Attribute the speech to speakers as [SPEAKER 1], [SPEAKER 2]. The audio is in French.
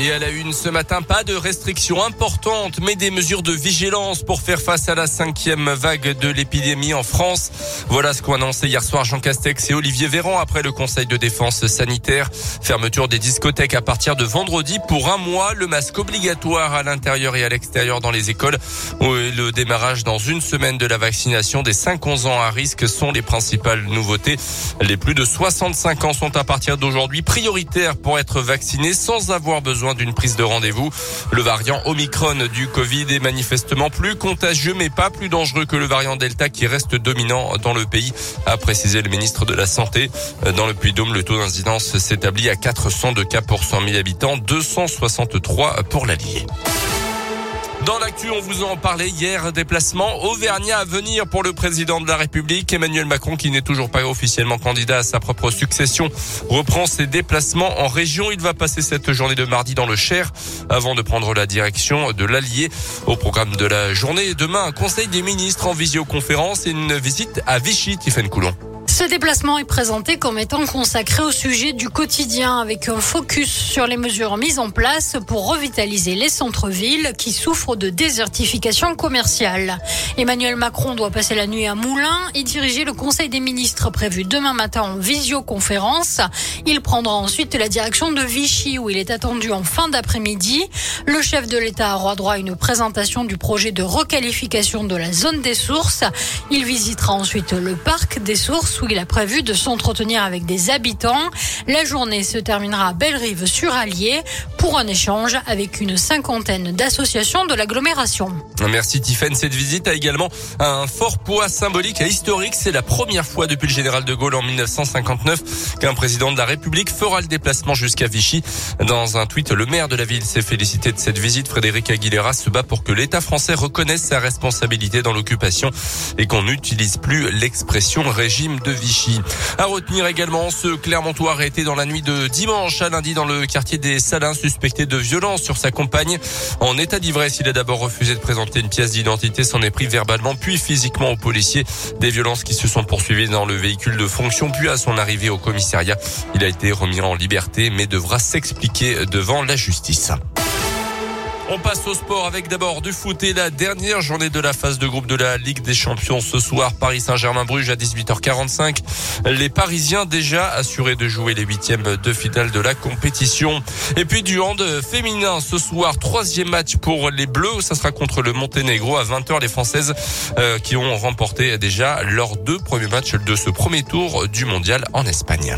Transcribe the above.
[SPEAKER 1] Et à la une ce matin, pas de restrictions importantes, mais des mesures de vigilance pour faire face à la cinquième vague de l'épidémie en France. Voilà ce qu'ont annoncé hier soir Jean Castex et Olivier Véran après le Conseil de défense sanitaire. Fermeture des discothèques à partir de vendredi pour un mois, le masque obligatoire à l'intérieur et à l'extérieur dans les écoles. Le démarrage dans une semaine de la vaccination des 5-11 ans à risque sont les principales nouveautés. Les plus de 65 ans sont à partir d'aujourd'hui prioritaires pour être vaccinés sans avoir besoin d'une prise de rendez-vous. Le variant Omicron du Covid est manifestement plus contagieux mais pas plus dangereux que le variant Delta qui reste dominant dans le pays, a précisé le ministre de la Santé. Dans le Puy-Dôme, le taux d'incidence s'établit à 402 cas pour 100 000 habitants, 263 pour l'Allier. Dans l'actu, on vous en parlait hier, déplacement auvergnat à venir pour le président de la République. Emmanuel Macron, qui n'est toujours pas officiellement candidat à sa propre succession, reprend ses déplacements en région. Il va passer cette journée de mardi dans le Cher avant de prendre la direction de l'Allier. Au programme de la journée, demain, un conseil des ministres en visioconférence et une visite à Vichy, Tiffaine Coulon.
[SPEAKER 2] Ce déplacement est présenté comme étant consacré au sujet du quotidien avec un focus sur les mesures mises en place pour revitaliser les centres-villes qui souffrent de désertification commerciale. Emmanuel Macron doit passer la nuit à Moulins et diriger le Conseil des ministres prévu demain matin en visioconférence. Il prendra ensuite la direction de Vichy où il est attendu en fin d'après-midi. Le chef de l'État aura droit à une présentation du projet de requalification de la zone des sources. Il visitera ensuite le parc des sources où il a prévu de s'entretenir avec des habitants. La journée se terminera à Bellerive sur Allier pour un échange avec une cinquantaine d'associations de l'agglomération.
[SPEAKER 1] Merci Tiffaine. Cette visite a également un fort poids symbolique et historique. C'est la première fois depuis le général de Gaulle en 1959 qu'un président de la République fera le déplacement jusqu'à Vichy. Dans un tweet, le maire de la ville s'est félicité de cette visite. Frédéric Aguilera se bat pour que l'État français reconnaisse sa responsabilité dans l'occupation et qu'on n'utilise plus l'expression régime Vichy. À retenir également ce Clermontois arrêté dans la nuit de dimanche à lundi dans le quartier des Salins, suspecté de violence sur sa compagne. En état d'ivresse, il a d'abord refusé de présenter une pièce d'identité, s'en est pris verbalement puis physiquement aux policiers. Des violences qui se sont poursuivies dans le véhicule de fonction puis à son arrivée au commissariat. Il a été remis en liberté mais devra s'expliquer devant la justice. On passe au sport avec d'abord du foot et la dernière journée de la phase de groupe de la Ligue des Champions ce soir. Paris Saint-Germain-Bruges à 18h45. Les Parisiens déjà assurés de jouer les huitièmes de finale de la compétition. Et puis du hand féminin ce soir. Troisième match pour les Bleus. Ça sera contre le Monténégro à 20h. Les Françaises euh, qui ont remporté déjà leurs deux premiers matchs de ce premier tour du mondial en Espagne.